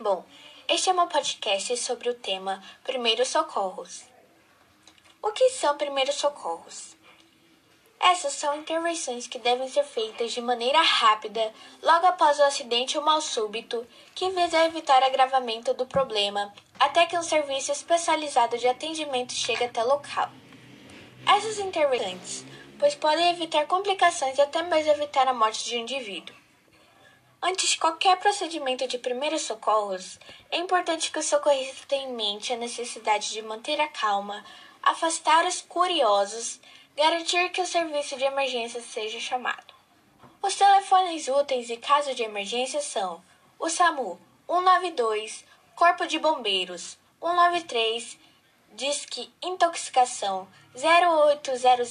Bom, este é meu podcast sobre o tema Primeiros Socorros. O que são primeiros socorros? Essas são intervenções que devem ser feitas de maneira rápida logo após o acidente ou mal súbito, que visa evitar agravamento do problema até que um serviço especializado de atendimento chegue até o local. Essas intervenções, pois podem evitar complicações e até mesmo evitar a morte de um indivíduo. Antes de qualquer procedimento de primeiros socorros, é importante que o socorrista tenha em mente a necessidade de manter a calma, afastar os curiosos, garantir que o serviço de emergência seja chamado. Os telefones úteis em caso de emergência são o SAMU 192, Corpo de Bombeiros 193, Disque Intoxicação 0800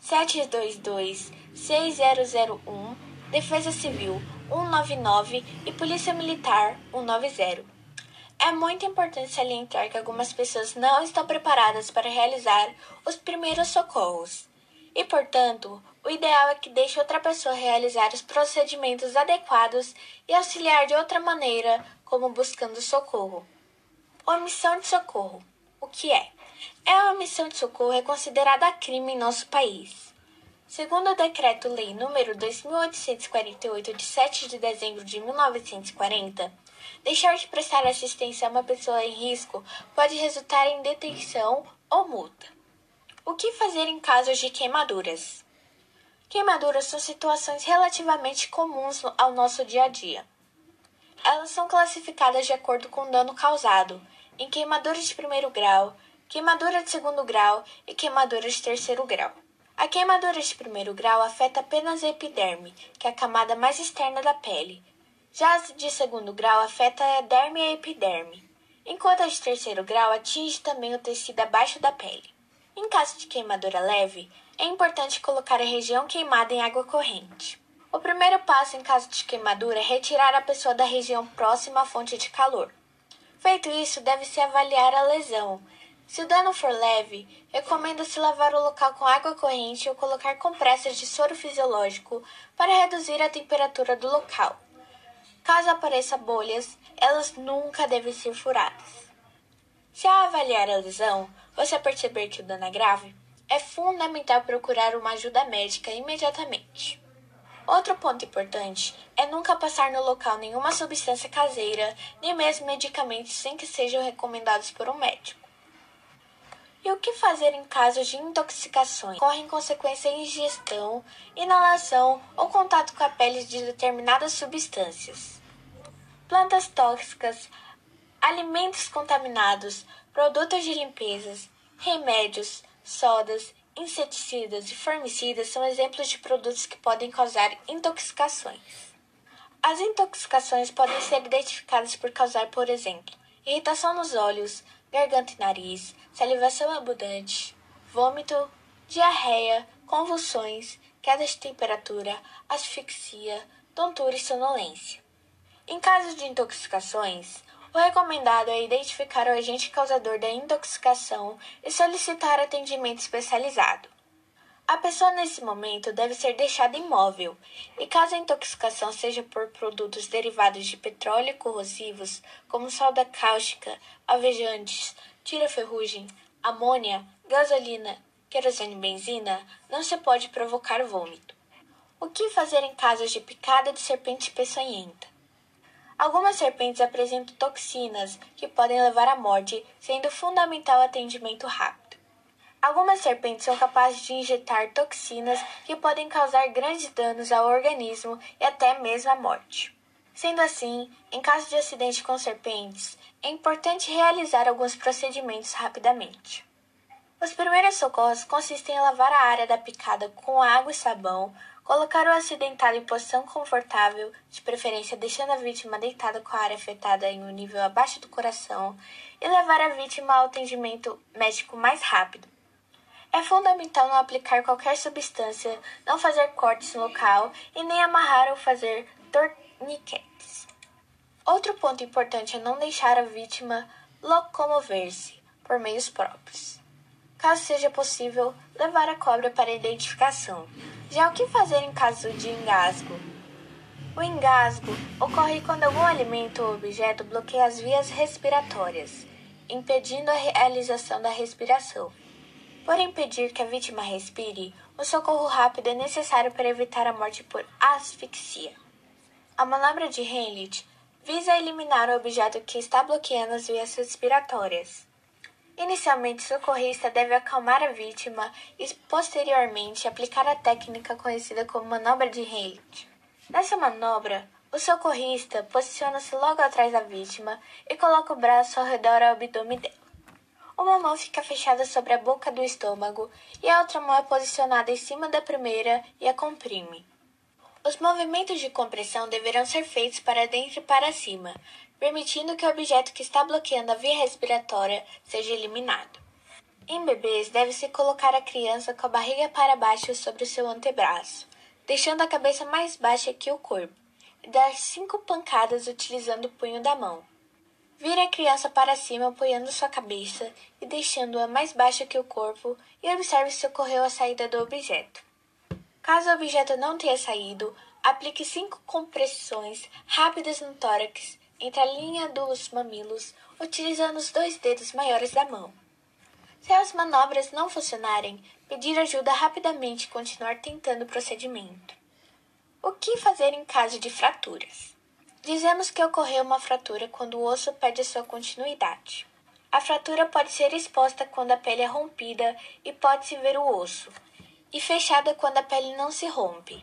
722 6001, Defesa Civil 199 e Polícia Militar 190. É muito importante salientar que algumas pessoas não estão preparadas para realizar os primeiros socorros. E, portanto, o ideal é que deixe outra pessoa realizar os procedimentos adequados e auxiliar de outra maneira, como buscando socorro. Omissão de socorro. O que é? É a omissão de socorro é considerada crime em nosso país. Segundo o Decreto-Lei nº 2848 de 7 de dezembro de 1940, deixar de prestar assistência a uma pessoa em risco pode resultar em detenção ou multa. O que fazer em casos de queimaduras? Queimaduras são situações relativamente comuns ao nosso dia a dia. Elas são classificadas de acordo com o dano causado, em queimaduras de primeiro grau, queimadura de segundo grau e queimadura de terceiro grau. A queimadura de primeiro grau afeta apenas a epiderme, que é a camada mais externa da pele. Já a de segundo grau afeta a derme e a epiderme, enquanto a de terceiro grau atinge também o tecido abaixo da pele. Em caso de queimadura leve, é importante colocar a região queimada em água corrente. O primeiro passo em caso de queimadura é retirar a pessoa da região próxima à fonte de calor. Feito isso, deve-se avaliar a lesão se o dano for leve, recomenda-se lavar o local com água corrente ou colocar compressas de soro fisiológico para reduzir a temperatura do local. Caso apareçam bolhas, elas nunca devem ser furadas. Se ao avaliar a lesão, você perceber que o dano é grave, é fundamental procurar uma ajuda médica imediatamente. Outro ponto importante é nunca passar no local nenhuma substância caseira, nem mesmo medicamentos sem que sejam recomendados por um médico. E o que fazer em casos de intoxicações? Correm consequência ingestão, inalação ou contato com a pele de determinadas substâncias. Plantas tóxicas, alimentos contaminados, produtos de limpeza, remédios, sodas, inseticidas e formicidas são exemplos de produtos que podem causar intoxicações. As intoxicações podem ser identificadas por causar, por exemplo, irritação nos olhos, garganta e nariz, salivação abundante, vômito, diarreia, convulsões, queda de temperatura, asfixia, tontura e sonolência. Em caso de intoxicações, o recomendado é identificar o agente causador da intoxicação e solicitar atendimento especializado. A pessoa nesse momento deve ser deixada imóvel, e caso a intoxicação seja por produtos derivados de petróleo corrosivos, como solda cáustica, alvejantes, tira-ferrugem, amônia, gasolina, querosene e benzina, não se pode provocar vômito. O que fazer em casos de picada de serpente peçonhenta? Algumas serpentes apresentam toxinas que podem levar à morte, sendo fundamental atendimento rápido. Algumas serpentes são capazes de injetar toxinas que podem causar grandes danos ao organismo e até mesmo a morte. Sendo assim, em caso de acidente com serpentes, é importante realizar alguns procedimentos rapidamente. Os primeiros socorros consistem em lavar a área da picada com água e sabão, colocar o acidentado em posição confortável, de preferência deixando a vítima deitada com a área afetada em um nível abaixo do coração, e levar a vítima ao atendimento médico mais rápido. É fundamental não aplicar qualquer substância, não fazer cortes no local e nem amarrar ou fazer torniquetes. Outro ponto importante é não deixar a vítima locomover-se por meios próprios. Caso seja possível, levar a cobra para identificação. Já o que fazer em caso de engasgo? O engasgo ocorre quando algum alimento ou objeto bloqueia as vias respiratórias, impedindo a realização da respiração. Por impedir que a vítima respire, o socorro rápido é necessário para evitar a morte por asfixia. A manobra de Heimlich visa eliminar o objeto que está bloqueando as vias respiratórias. Inicialmente, o socorrista deve acalmar a vítima e, posteriormente, aplicar a técnica conhecida como manobra de Heimlich. Nessa manobra, o socorrista posiciona-se logo atrás da vítima e coloca o braço ao redor do abdômen dela. Uma mão fica fechada sobre a boca do estômago e a outra mão é posicionada em cima da primeira e a comprime. Os movimentos de compressão deverão ser feitos para dentro e para cima, permitindo que o objeto que está bloqueando a via respiratória seja eliminado. Em bebês, deve-se colocar a criança com a barriga para baixo sobre o seu antebraço deixando a cabeça mais baixa que o corpo, e dar cinco pancadas utilizando o punho da mão. Vire a criança para cima apoiando sua cabeça e deixando-a mais baixa que o corpo e observe se ocorreu a saída do objeto. Caso o objeto não tenha saído, aplique cinco compressões rápidas no tórax entre a linha dos mamilos, utilizando os dois dedos maiores da mão. Se as manobras não funcionarem, pedir ajuda rapidamente e continuar tentando o procedimento. O que fazer em caso de fraturas? Dizemos que ocorreu uma fratura quando o osso perde sua continuidade. A fratura pode ser exposta quando a pele é rompida e pode-se ver o osso, e fechada quando a pele não se rompe.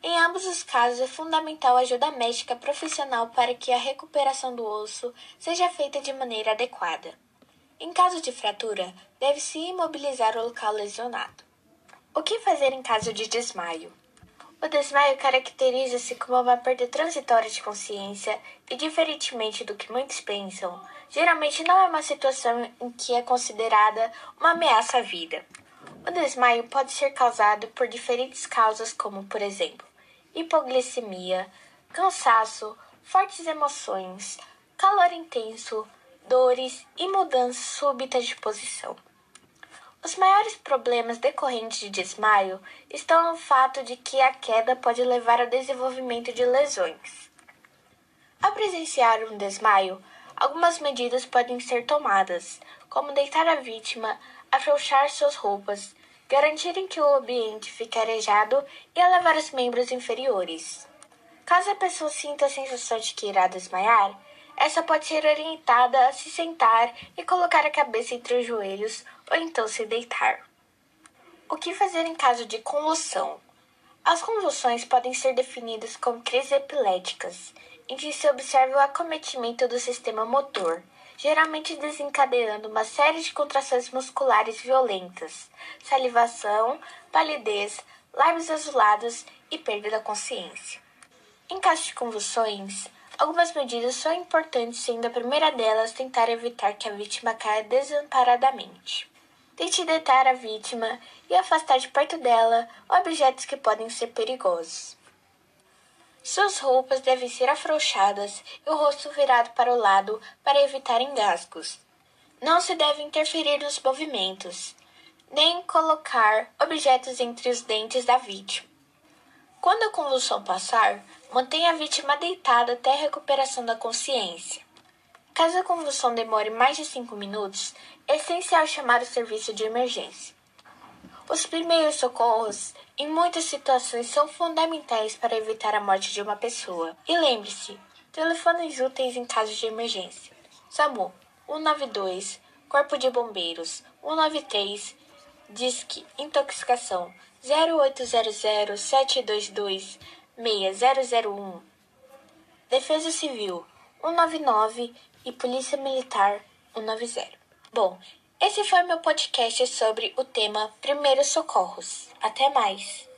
Em ambos os casos, é fundamental a ajuda médica profissional para que a recuperação do osso seja feita de maneira adequada. Em caso de fratura, deve-se imobilizar o local lesionado. O que fazer em caso de desmaio? O desmaio caracteriza-se como uma perda transitória de consciência e, diferentemente do que muitos pensam, geralmente não é uma situação em que é considerada uma ameaça à vida. O desmaio pode ser causado por diferentes causas, como, por exemplo, hipoglicemia, cansaço, fortes emoções, calor intenso, dores e mudanças súbitas de posição. Os maiores problemas decorrentes de desmaio estão no fato de que a queda pode levar ao desenvolvimento de lesões. Ao presenciar um desmaio, algumas medidas podem ser tomadas, como deitar a vítima, afrouxar suas roupas, garantirem que o ambiente fique arejado e elevar os membros inferiores. Caso a pessoa sinta a sensação de que irá desmaiar, essa pode ser orientada a se sentar e colocar a cabeça entre os joelhos ou então se deitar. O que fazer em caso de convulsão? As convulsões podem ser definidas como crises epiléticas, em que se observa o acometimento do sistema motor, geralmente desencadeando uma série de contrações musculares violentas, salivação, palidez, lábios azulados e perda da consciência. Em caso de convulsões, Algumas medidas são importantes, sendo a primeira delas tentar evitar que a vítima caia desamparadamente. Tente deitar a vítima e afastar de perto dela objetos que podem ser perigosos. Suas roupas devem ser afrouxadas e o rosto virado para o lado para evitar engasgos. Não se deve interferir nos movimentos, nem colocar objetos entre os dentes da vítima. Quando a convulsão passar, mantenha a vítima deitada até a recuperação da consciência. Caso a convulsão demore mais de 5 minutos, é essencial chamar o serviço de emergência. Os primeiros socorros, em muitas situações, são fundamentais para evitar a morte de uma pessoa. E lembre-se, telefones úteis em caso de emergência. SAMU 192, Corpo de Bombeiros 193, Disque Intoxicação 0800 722 6001. Defesa Civil 199 e Polícia Militar 190. Bom, esse foi meu podcast sobre o tema Primeiros Socorros. Até mais!